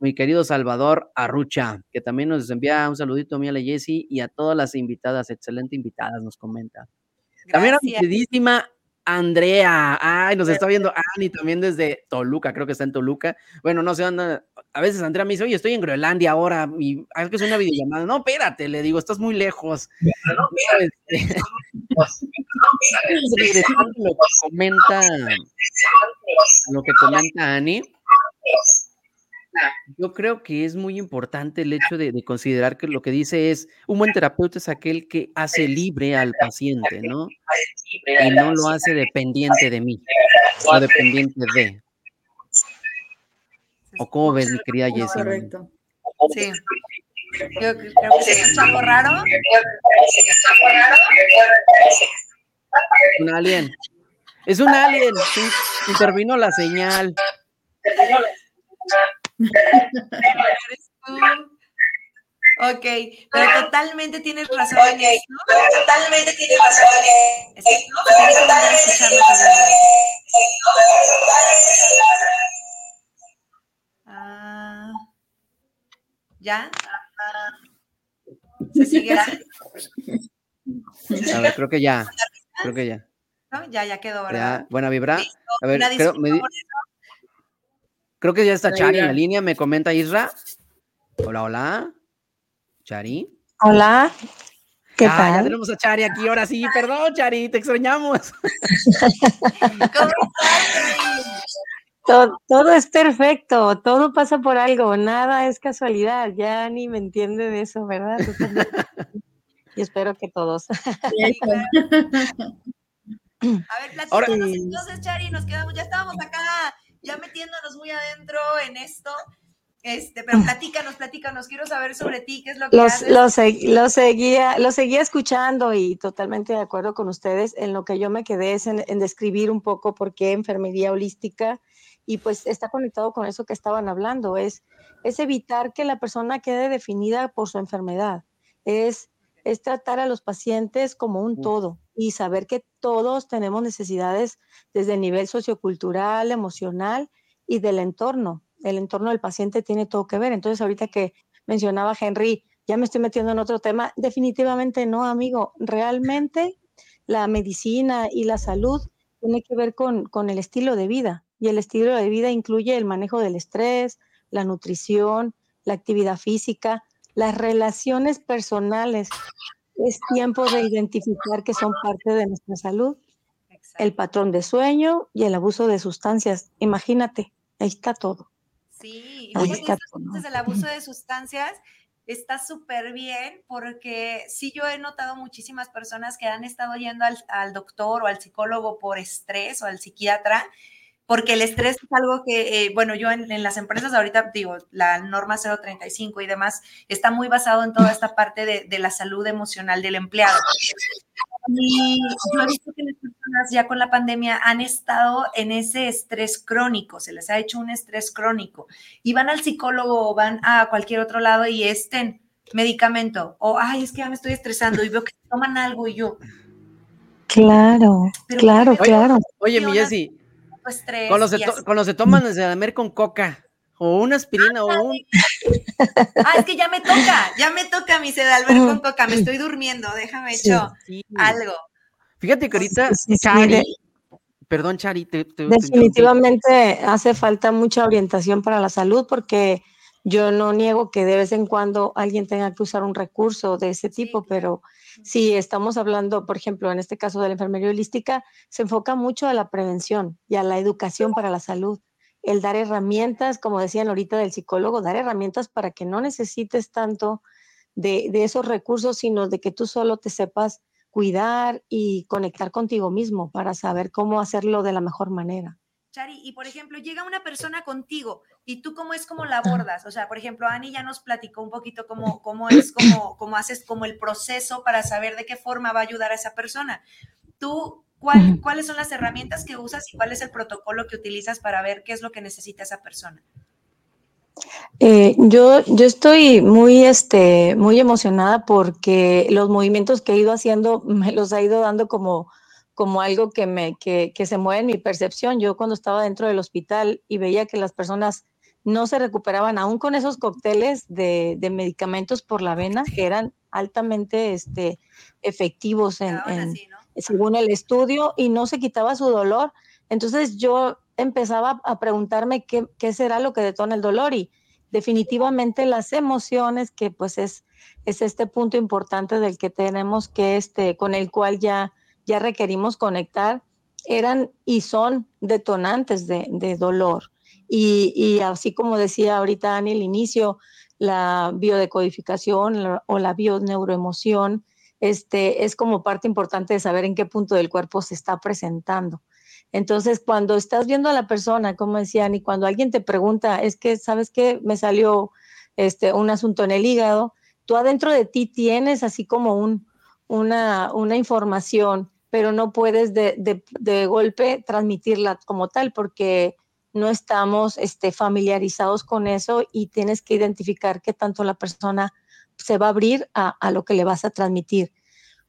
mi querido Salvador Arrucha, que también nos envía un saludito a mí, a la Jessie y a todas las invitadas, excelente invitadas, nos comenta. También a mi queridísima Andrea, ay, nos está viendo Ani también desde Toluca, creo que está en Toluca. Bueno, no sé, anda, a veces Andrea me dice, oye, estoy en Groenlandia ahora, y es que es una videollamada. No, espérate, le digo, estás muy lejos. No, espérate. lo que comenta, lo que comenta Ani, yo creo que es muy importante el hecho de, considerar que lo que dice es, un buen terapeuta es aquel que hace libre al paciente, ¿no? Y no lo hace dependiente de mí, o dependiente de. ¿O cómo ves, mi querida Jessie? Correcto. Sí. Yo creo que es algo raro. Un alien. Es un alien. Intervino la señal. Ok, pero totalmente tienes razón esto. totalmente tienes razón esto. Ah, ¿Ya? ¿Se sigue A ver, creo que ya. Creo que ya. Ya, ya quedó, ¿verdad? buena vibra. A ver, creo, me, Creo que ya está Chari en la línea, me comenta Isra. Hola, hola. Chari. Hola. ¿Qué ah, tal? Ya tenemos a Chari aquí, ahora sí. Perdón, Chari, te extrañamos. todo, todo, es perfecto, todo pasa por algo, nada es casualidad. Ya ni me entiende de eso, ¿verdad? y espero que todos. a ver, platícanos entonces, Chari, nos quedamos, ya estábamos acá ya metiéndonos muy adentro en esto. Este, pero platícanos, platícanos, quiero saber sobre ti, qué es lo que los, haces. Lo, seguía, seguía escuchando y totalmente de acuerdo con ustedes. En lo que yo me quedé es en, describir un poco por qué enfermería holística y pues está conectado con eso que estaban hablando, es, es evitar que la persona quede definida por su enfermedad, es, es tratar a los pacientes como un todo y saber que todos tenemos necesidades desde el nivel sociocultural, emocional y del entorno. El entorno del paciente tiene todo que ver. Entonces, ahorita que mencionaba Henry, ya me estoy metiendo en otro tema, definitivamente no, amigo. Realmente la medicina y la salud tiene que ver con, con el estilo de vida. Y el estilo de vida incluye el manejo del estrés, la nutrición, la actividad física, las relaciones personales, es tiempo de identificar que son parte de nuestra salud. El patrón de sueño y el abuso de sustancias. Imagínate, ahí está todo. Sí, ahí está todo. el abuso de sustancias, está súper bien porque sí yo he notado muchísimas personas que han estado yendo al, al doctor o al psicólogo por estrés o al psiquiatra porque el estrés es algo que, eh, bueno, yo en, en, las empresas ahorita digo, la norma 035 y demás está muy basado en toda esta parte de, de la salud emocional del empleado. Y yo he visto que las personas ya con la pandemia han estado en ese estrés crónico, se les ha hecho un estrés crónico y van al psicólogo o van a cualquier otro lado y estén medicamento o, ay, es que ya me estoy estresando y veo que toman algo y yo. Claro, Pero claro, claro. Oye, mi Jessy, estrés. Cuando se, to cuando se toman desde la con coca o una aspirina o un... Ah, es que ya me toca, ya me toca mi sedalver con coca, me estoy durmiendo, déjame sí, hecho sí. algo. Fíjate que ahorita sí, Chari, perdón Chari, te, te, definitivamente te... hace falta mucha orientación para la salud porque yo no niego que de vez en cuando alguien tenga que usar un recurso de ese tipo, pero si estamos hablando, por ejemplo, en este caso de la enfermería holística, se enfoca mucho a la prevención y a la educación para la salud el dar herramientas, como decían ahorita del psicólogo, dar herramientas para que no necesites tanto de, de, esos recursos, sino de que tú solo te sepas cuidar y conectar contigo mismo para saber cómo hacerlo de la mejor manera. Chari, y por ejemplo, llega una persona contigo y tú cómo es como la abordas, o sea, por ejemplo, Ani ya nos platicó un poquito cómo, cómo es, cómo, cómo haces como el proceso para saber de qué forma va a ayudar a esa persona. Tú, ¿cuál, ¿cuáles son las herramientas que usas y cuál es el protocolo que utilizas para ver qué es lo que necesita esa persona? Eh, yo, yo estoy muy, este, muy emocionada porque los movimientos que he ido haciendo me los ha ido dando como, como algo que, me, que, que se mueve en mi percepción. Yo cuando estaba dentro del hospital y veía que las personas no se recuperaban aún con esos cócteles de, de medicamentos por la vena que eran altamente este, efectivos en, en, así, ¿no? según el estudio y no se quitaba su dolor. Entonces yo empezaba a preguntarme qué, qué, será lo que detona el dolor y definitivamente las emociones, que pues es, es este punto importante del que tenemos que, este, con el cual ya, ya requerimos conectar, eran y son detonantes de, dolor. Y, así como decía ahorita Ani al inicio, la biodecodificación o la bioneuroemoción este, es como parte importante de saber en qué punto del cuerpo se está presentando. Entonces, cuando estás viendo a la persona, como decían, y cuando alguien te pregunta, es que, ¿sabes qué? Me salió este, un asunto en el hígado, tú adentro de ti tienes así como un, una, una información, pero no puedes de, de, de, golpe transmitirla como tal porque no estamos este, familiarizados con eso y tienes que identificar qué tanto la persona se va a abrir a, a, lo que le vas a transmitir.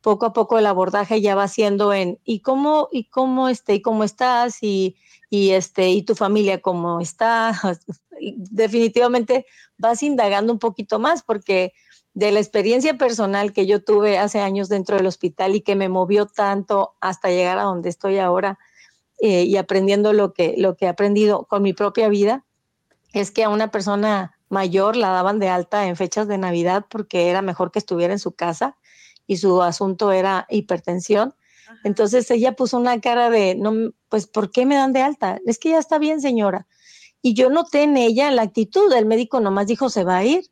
Poco a poco el abordaje ya va siendo en ¿y cómo, y cómo, este, y cómo estás? Y, y, este, y tu familia cómo está. Definitivamente vas indagando un poquito más porque de la experiencia personal que yo tuve hace años dentro del hospital y que me movió tanto hasta llegar a donde estoy ahora eh, y aprendiendo lo que, lo que he aprendido con mi propia vida, es que a una persona mayor la daban de alta en fechas de Navidad porque era mejor que estuviera en su casa y su asunto era hipertensión. Ajá. Entonces ella puso una cara de, no, pues, ¿por qué me dan de alta? Es que ya está bien, señora. Y yo noté en ella la actitud, el médico nomás dijo, se va a ir,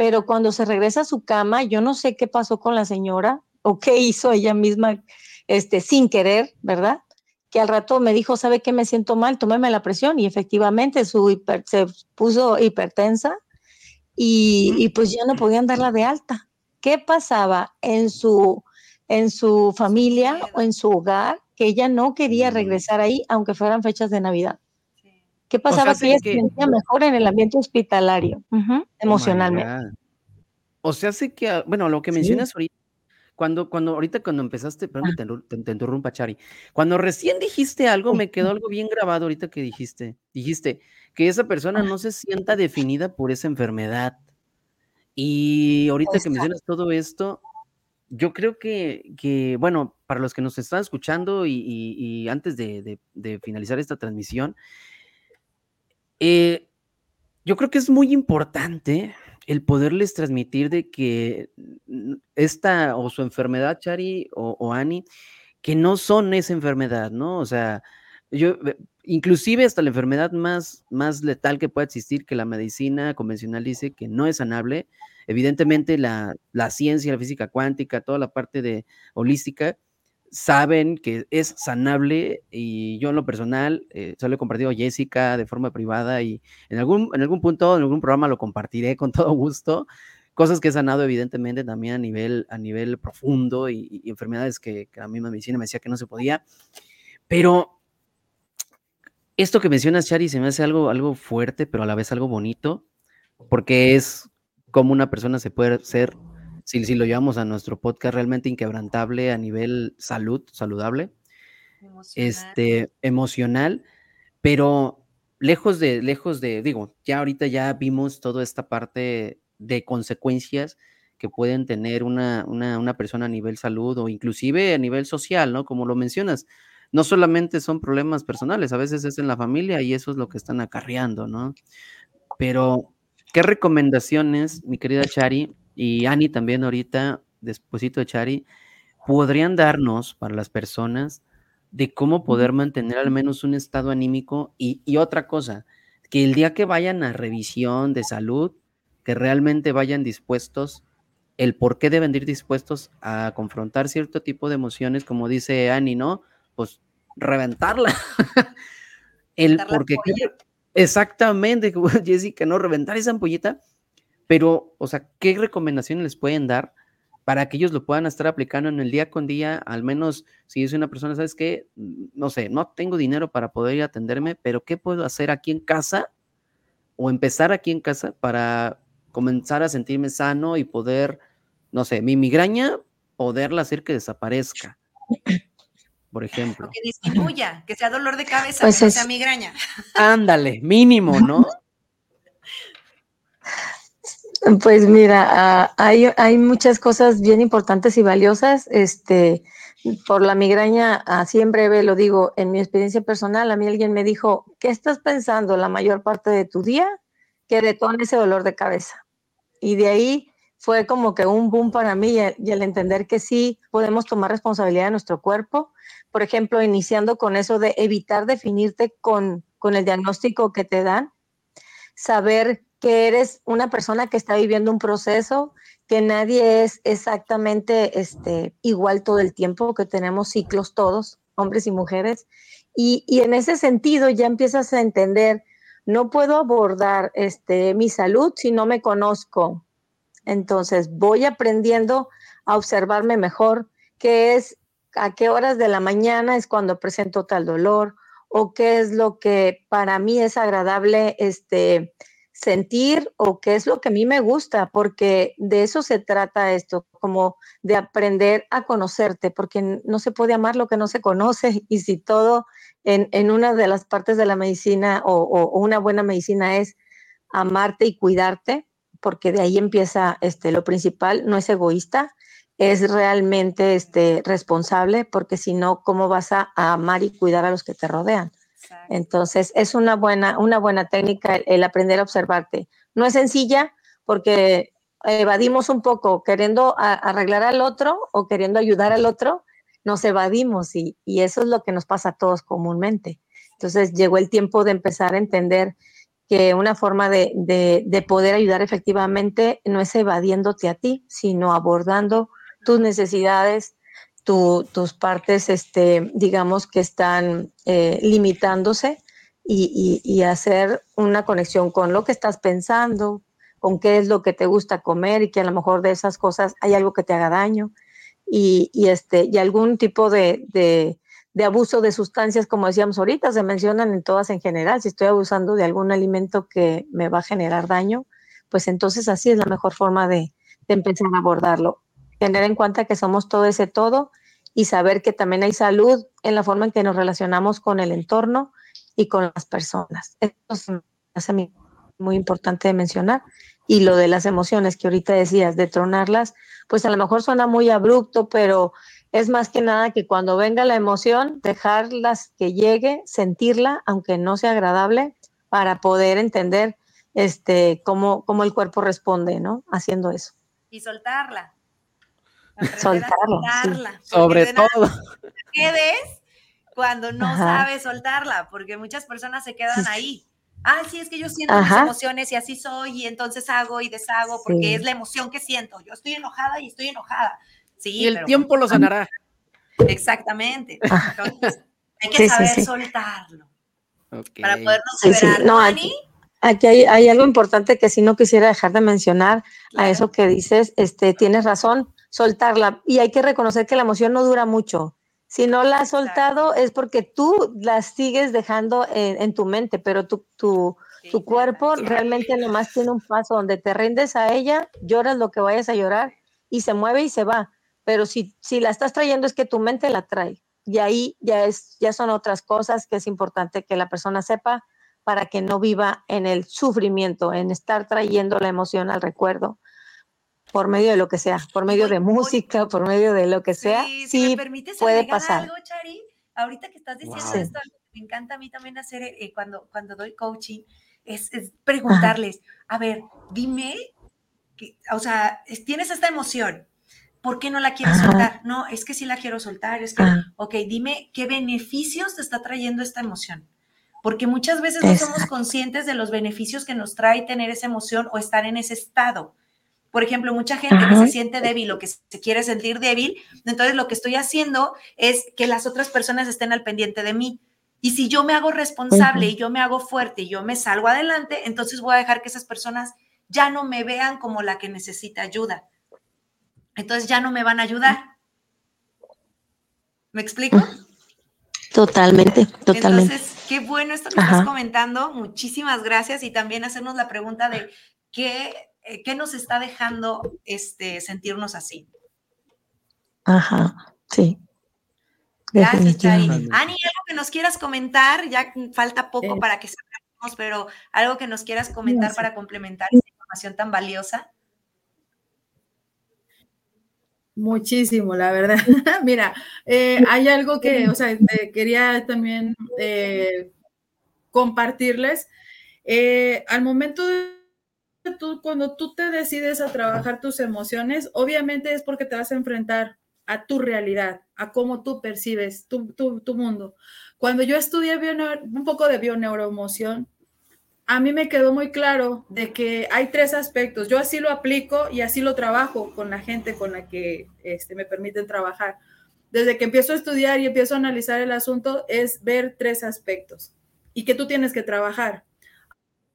pero cuando se regresa a su cama, yo no sé qué pasó con la señora o qué hizo ella misma, este, sin querer, ¿verdad? que al rato me dijo, ¿sabe qué? Me siento mal, tómeme la presión y efectivamente su hiper, se puso hipertensa y, y, pues ya no podían darla de alta. ¿Qué pasaba en su, en su familia o en su hogar que ella no quería regresar ahí, aunque fueran fechas de Navidad? ¿Qué pasaba o sea, que ella que... se sentía mejor en el ambiente hospitalario, uh -huh, emocionalmente? Oh o sea, hace que, bueno, lo que mencionas sí. ahorita cuando, cuando, ahorita cuando empezaste, perdón que te, te, te, interrumpa, Chari, cuando recién dijiste algo, me quedó algo bien grabado ahorita que dijiste. Dijiste que esa persona no se sienta definida por esa enfermedad. Y ahorita Exacto. que mencionas todo esto, yo creo que, que, bueno, para los que nos están escuchando y, y, y antes de, de, de, finalizar esta transmisión, eh, yo creo que es muy importante el poderles transmitir de que esta o su enfermedad, Chari o, o Ani, que no son esa enfermedad, ¿no? O sea, yo, inclusive hasta la enfermedad más, más letal que pueda existir, que la medicina convencional dice que no es sanable, evidentemente la, la ciencia, la física cuántica, toda la parte de holística, saben que es sanable y yo en lo personal eh, solo he compartido a Jessica de forma privada y en algún, en algún punto, en algún programa lo compartiré con todo gusto. Cosas que he sanado evidentemente también a nivel, a nivel profundo y, enfermedades que, que, la misma medicina me decía que no se podía. Pero esto que mencionas, Chari, se me hace algo, algo fuerte, pero a la vez algo bonito, porque es como una persona se puede ser si, lo llevamos a nuestro podcast realmente inquebrantable a nivel salud, saludable, emocional. este, emocional, pero lejos de, lejos de, digo, ya ahorita ya vimos toda esta parte de consecuencias que pueden tener una, una, una, persona a nivel salud o inclusive a nivel social, ¿no? Como lo mencionas, no solamente son problemas personales, a veces es en la familia y eso es lo que están acarreando, ¿no? Pero, ¿qué recomendaciones, mi querida Chari, y Ani también ahorita, despuesito de Chari, podrían darnos para las personas de cómo poder mantener al menos un estado anímico y, y otra cosa, que el día que vayan a revisión de salud, que realmente vayan dispuestos, el por qué deben ir dispuestos a confrontar cierto tipo de emociones, como dice Ani, ¿no? Pues reventarla. el porque exactamente, Jessica, no reventar esa ampollita pero, o sea, ¿qué recomendaciones les pueden dar para que ellos lo puedan estar aplicando en el día con día? Al menos si es una persona, ¿sabes qué? No sé, no tengo dinero para poder ir a atenderme, pero ¿qué puedo hacer aquí en casa? O empezar aquí en casa para comenzar a sentirme sano y poder, no sé, mi migraña, poderla hacer que desaparezca. Por ejemplo. que disminuya, que sea dolor de cabeza, pues que sea migraña. Ándale, mínimo, ¿no? Pues mira, ah, hay, hay, muchas cosas bien importantes y valiosas. Este, por la migraña, así en breve lo digo, en mi experiencia personal, a mí alguien me dijo, ¿qué estás pensando la mayor parte de tu día? Que detone ese dolor de cabeza. Y de ahí fue como que un boom para mí y el entender que sí podemos tomar responsabilidad de nuestro cuerpo. Por ejemplo, iniciando con eso de evitar definirte con, con el diagnóstico que te dan, saber que eres una persona que está viviendo un proceso, que nadie es exactamente este, igual todo el tiempo, que tenemos ciclos todos, hombres y mujeres. Y, y en ese sentido ya empiezas a entender, no puedo abordar este, mi salud si no me conozco. Entonces voy aprendiendo a observarme mejor, qué es, a qué horas de la mañana es cuando presento tal dolor o qué es lo que para mí es agradable este, sentir o qué es lo que a mí me gusta, porque de eso se trata esto, como de aprender a conocerte, porque no se puede amar lo que no se conoce y si todo en, una de las partes de la medicina o, una buena medicina es amarte y cuidarte, porque de ahí empieza este, lo principal, no es egoísta, es realmente este, responsable, porque si no, ¿cómo vas a amar y cuidar a los que te rodean? Entonces, es una buena, una buena técnica el, aprender a observarte. No es sencilla porque evadimos un poco queriendo arreglar al otro o queriendo ayudar al otro, nos evadimos y, eso es lo que nos pasa a todos comúnmente. Entonces, llegó el tiempo de empezar a entender que una forma de, de poder ayudar efectivamente no es evadiéndote a ti, sino abordando tus necesidades, tus partes, este, digamos, que están eh, limitándose y, hacer una conexión con lo que estás pensando, con qué es lo que te gusta comer y que a lo mejor de esas cosas hay algo que te haga daño y, este, y algún tipo de, de, abuso de sustancias, como decíamos ahorita, se mencionan en todas en general. Si estoy abusando de algún alimento que me va a generar daño, pues entonces así es la mejor forma de, de empezar a abordarlo. Tener en cuenta que somos todo ese todo y saber que también hay salud en la forma en que nos relacionamos con el entorno y con las personas. Eso es muy importante de mencionar. Y lo de las emociones que ahorita decías, de tronarlas, pues a lo mejor suena muy abrupto, pero es más que nada que cuando venga la emoción, dejarlas que llegue, sentirla, aunque no sea agradable, para poder entender este, cómo, cómo el cuerpo responde, ¿no? Haciendo eso. Y soltarla soltarla. Sobre todo. Quedes cuando no sabes soltarla, porque muchas personas se quedan ahí. Ah, sí, es que yo siento mis emociones y así soy y entonces hago y deshago porque es la emoción que siento. Yo estoy enojada y estoy enojada. Sí, y el tiempo lo sanará. Exactamente. Entonces, hay que saber soltarlo para podernos superar. No, aquí, aquí hay, hay, algo importante que si no quisiera dejar de mencionar a eso que dices. Este, tienes razón, soltarla. Y hay que reconocer que la emoción no dura mucho. Si no la has soltado es porque tú la sigues dejando en, tu mente, pero tu, tu, tu cuerpo realmente nomás tiene un paso donde te rindes a ella, lloras lo que vayas a llorar y se mueve y se va. Pero si, si la estás trayendo es que tu mente la trae. Y ahí ya, es, ya son otras cosas que es importante que la persona sepa para que no viva en el sufrimiento, en estar trayendo la emoción al recuerdo por medio de lo que sea, por medio de música, por medio de lo que sea, sí, si me permites puede pasar. Algo, Chari, ahorita que estás diciendo esto, me encanta a mí también hacer eh, cuando, cuando doy coaching, es, preguntarles, a ver, dime, o sea, tienes esta emoción, ¿por qué no la quieres soltar? No, es que sí la quiero soltar, es que, ah. ok, dime qué beneficios te está trayendo esta emoción. Porque muchas veces no somos conscientes de los beneficios que nos trae tener esa emoción o estar en ese estado. Por ejemplo, mucha gente que se siente débil o que se quiere sentir débil, entonces lo que estoy haciendo es que las otras personas estén al pendiente de mí. Y si yo me hago responsable y yo me hago fuerte y yo me salgo adelante, entonces voy a dejar que esas personas ya no me vean como la que necesita ayuda. Entonces ya no me van a ayudar. ¿Me explico? Totalmente, totalmente. Entonces, qué bueno esto que estás comentando. Muchísimas gracias y también hacernos la pregunta de qué ¿qué nos está dejando este, sentirnos así? Ajá, sí. Gracias, Chari. Ani, algo que nos quieras comentar, ya falta poco para que salgamos, pero algo que nos quieras comentar para complementar esta información tan valiosa. Muchísimo, la verdad. Mira, eh, hay algo que, o sea, quería también eh, compartirles. al momento de tú, cuando tú te decides a trabajar tus emociones, obviamente es porque te vas a enfrentar a tu realidad, a cómo tú percibes tu, tu, mundo. Cuando yo estudié un poco de bioneuroemoción, a mí me quedó muy claro de que hay tres aspectos. Yo así lo aplico y así lo trabajo con la gente con la que este, me permiten trabajar. Desde que empiezo a estudiar y empiezo a analizar el asunto, es ver tres aspectos y que tú tienes que trabajar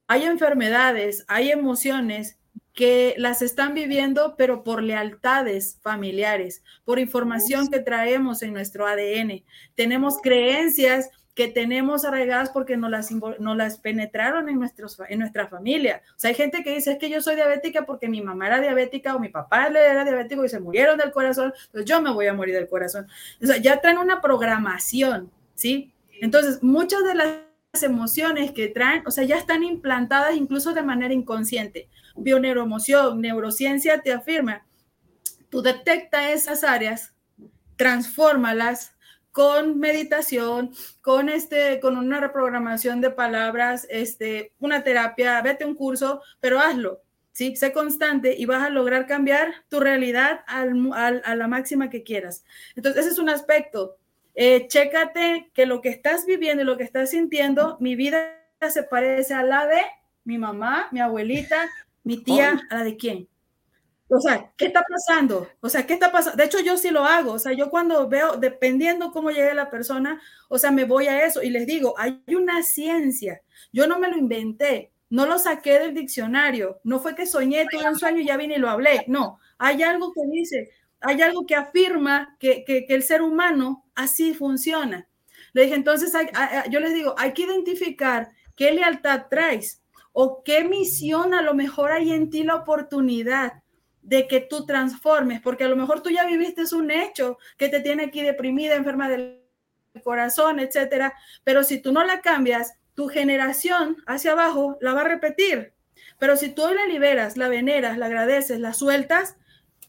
hay enfermedades, hay emociones que las están viviendo, pero por lealtades familiares, por información que traemos en nuestro ADN. Tenemos creencias que tenemos arraigadas porque no las, no las penetraron en, nuestros, en nuestra familia. O sea, hay gente que dice, es que yo soy diabética porque mi mamá era diabética o mi papá era diabético y se murieron del corazón, entonces yo me voy a morir del corazón. O sea, ya traen una programación, ¿sí? Entonces, muchas de las emociones que traen, o sea, ya están implantadas incluso de manera inconsciente. Bioneuroemoción, neurociencia te afirma, tú detecta esas áreas, transfórmalas con meditación, con este, con una reprogramación de palabras, este, una terapia, vete un curso, pero hazlo, ¿sí? Sé constante y vas a lograr cambiar tu realidad a la máxima que quieras. Entonces, ese es un aspecto eh, chécate que lo que estás viviendo y lo que estás sintiendo, mi vida se parece a la de mi mamá, mi abuelita, mi tía, a la de quién. O sea, ¿qué está pasando? O sea, ¿qué está pasando? De hecho, yo sí lo hago. O sea, yo cuando veo, dependiendo cómo llegue la persona, o sea, me voy a eso y les digo, hay una ciencia. Yo no me lo inventé, no lo saqué del diccionario. No fue que soñé, tuve un sueño y ya vine y lo hablé. No, hay algo que dice, hay algo que afirma que, que, el ser humano así funciona. Le dije, entonces yo les digo, hay que identificar qué lealtad traes o qué misión a lo mejor hay en ti la oportunidad de que tú transformes, porque a lo mejor tú ya viviste un hecho que te tiene aquí deprimida, enferma del corazón, etcétera, pero si tú no la cambias, tu generación hacia abajo la va a repetir. Pero si tú la liberas, la veneras, la agradeces, la sueltas,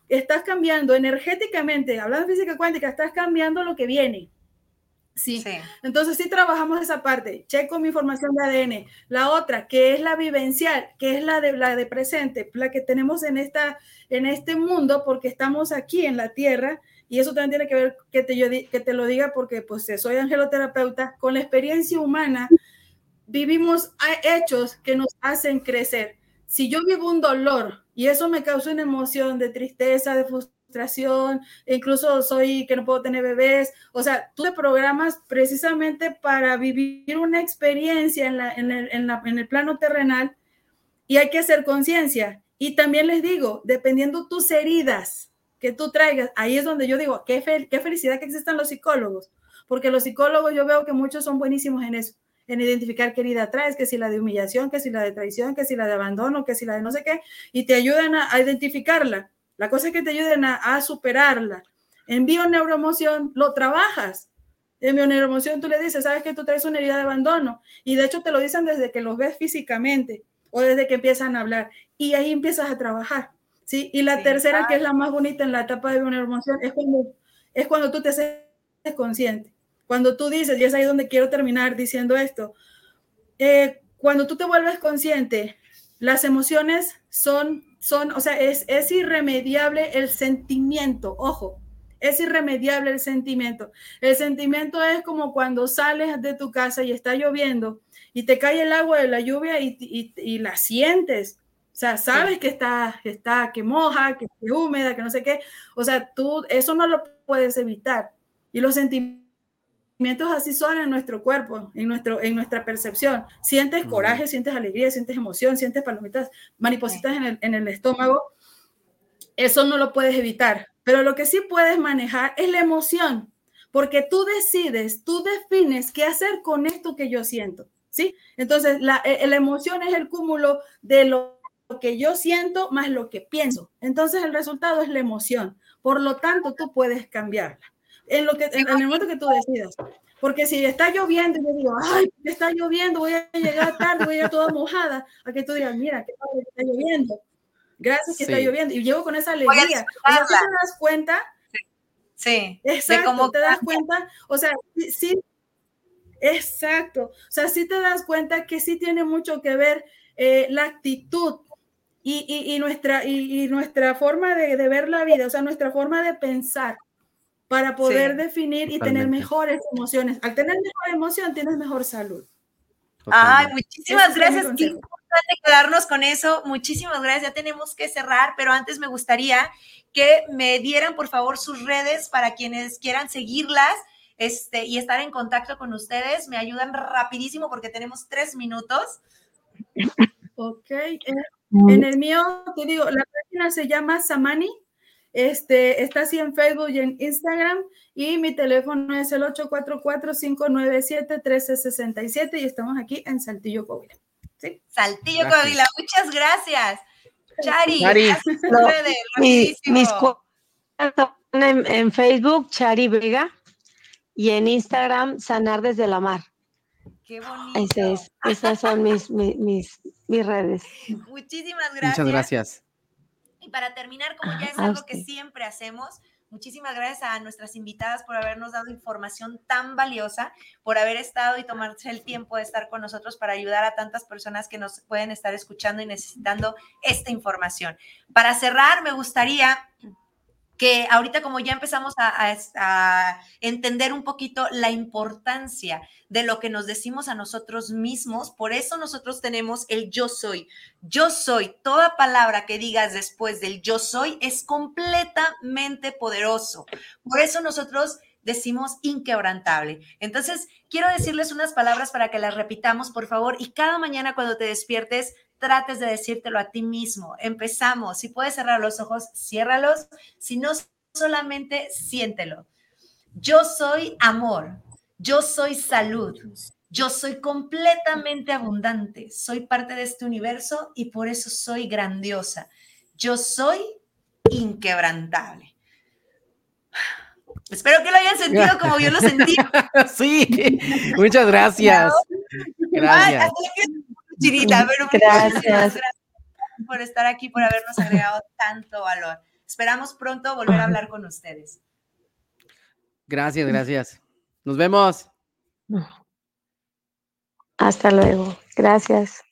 estás cambiando energéticamente, hablando de física cuántica, estás cambiando lo que viene. Sí. Entonces sí trabajamos esa parte. Checo mi información de ADN. La otra, que es la vivencial, que es la de la de presente, la que tenemos en esta en este mundo porque estamos aquí en la Tierra y eso también tiene que ver que te, yo, que te lo diga porque pues soy angeloterapeuta con la experiencia humana vivimos hechos que nos hacen crecer. Si yo vivo un dolor y eso me causa una emoción de tristeza, de frustración, incluso soy que no puedo tener bebés, o sea, tú te programas precisamente para vivir una experiencia en, en, el, en el plano terrenal y hay que hacer conciencia. Y también les digo, dependiendo tus heridas que tú traigas, ahí es donde yo digo, qué, qué felicidad que existan los psicólogos, porque los psicólogos yo veo que muchos son buenísimos en eso, en identificar qué herida traes, que si la de humillación, que si la de traición, que si la de abandono, que si la de no sé qué, y te ayudan a, identificarla. La cosa es que te ayuden a, a superarla. En bioneuroemoción lo trabajas. En bioneuroemoción tú le dices, sabes que tú traes una herida de abandono, y de hecho te lo dicen desde que los ves físicamente o desde que empiezan a hablar. Y ahí empiezas a trabajar. ¿sí? Y la tercera, que es la más bonita en la etapa de una emoción, es cuando, es cuando tú te haces consciente. Cuando tú dices, y es ahí donde quiero terminar diciendo esto, eh, cuando tú te vuelves consciente, las emociones son, son o sea, es, es irremediable el sentimiento, ojo, es irremediable el sentimiento. El sentimiento es como cuando sales de tu casa y está lloviendo y te cae el agua de la lluvia y, la sientes. O sea, sabes que está, que está, que moja, que es húmeda, que no sé qué. O sea, tú eso no lo puedes evitar. Y los sentimientos así son en nuestro cuerpo, en, nuestro, en nuestra percepción. Sientes coraje, sientes alegría, sientes emoción, sientes palomitas, maripositas en el, en el estómago. Eso no lo puedes evitar. Pero lo que sí puedes manejar es la emoción, porque tú decides, tú defines qué hacer con esto que yo siento. ¿sí? Entonces, eh, la, emoción es el cúmulo de lo que yo siento más lo que pienso. Entonces, el resultado es la emoción. Por lo tanto, tú puedes cambiarla. En, lo que, en, el momento que tú decidas. Porque si está lloviendo y yo digo, ay, está lloviendo, voy a llegar tarde, voy a llegar toda mojada, a que tú digas, mira, que está lloviendo. Gracias que está lloviendo. Y llevo con esa alegría. O sea, te das cuenta. Sí. Exacto, cómo te das cuenta. O sea, sí, Exacto. O sea, sí te das cuenta que sí tiene mucho que ver eh, la actitud y, nuestra, y, nuestra forma de, ver la vida, o sea, nuestra forma de pensar para poder definir y tener mejores emociones. Al tener mejor emoción, tienes mejor salud. Ay, muchísimas gracias. Qué importante quedarnos con eso. Muchísimas gracias. Ya tenemos que cerrar, pero antes me gustaría que me dieran, por favor, sus redes para quienes quieran seguirlas este, y estar en contacto con ustedes. Me ayudan rapidísimo porque tenemos tres minutos. Ok. En el mío, te digo, la página se llama Samani. Este, está así en Facebook y en Instagram. Y mi teléfono es el 844-597-1367 y estamos aquí en Saltillo, Coahuila. ¿Sí? Saltillo, Coahuila. Muchas gracias. Chari, Chari. mis, mis en, en Facebook, Chari Vega y en Instagram Sanar desde la Mar. Qué bonito. esas son mis, mis, mis, redes. Muchísimas gracias. Muchas gracias. Y para terminar, como ya es algo que siempre hacemos, muchísimas gracias a nuestras invitadas por habernos dado información tan valiosa, por haber estado y tomarse el tiempo de estar con nosotros para ayudar a tantas personas que nos pueden estar escuchando y necesitando esta información. Para cerrar, me gustaría que ahorita como ya empezamos a, entender un poquito la importancia de lo que nos decimos a nosotros mismos, por eso nosotros tenemos el yo soy. Yo soy, toda palabra que digas después del yo soy es completamente poderoso. Por eso nosotros decimos inquebrantable. Entonces, quiero decirles unas palabras para que las repitamos, por favor, y cada mañana cuando te despiertes, trates de decírtelo a ti mismo. Empezamos. Si puedes cerrar los ojos, ciérralos. Si no, solamente siéntelo. Yo soy amor. Yo soy salud. Yo soy completamente abundante. Soy parte de este universo y por eso soy grandiosa. Yo soy inquebrantable. Espero que lo hayan sentido como yo lo sentí. Sí, muchas gracias. Gracias. Chinita, pero gracias. gracias por estar aquí, por habernos agregado tanto valor. Esperamos pronto volver a hablar con ustedes. Gracias, gracias. Nos vemos. Hasta luego. Gracias.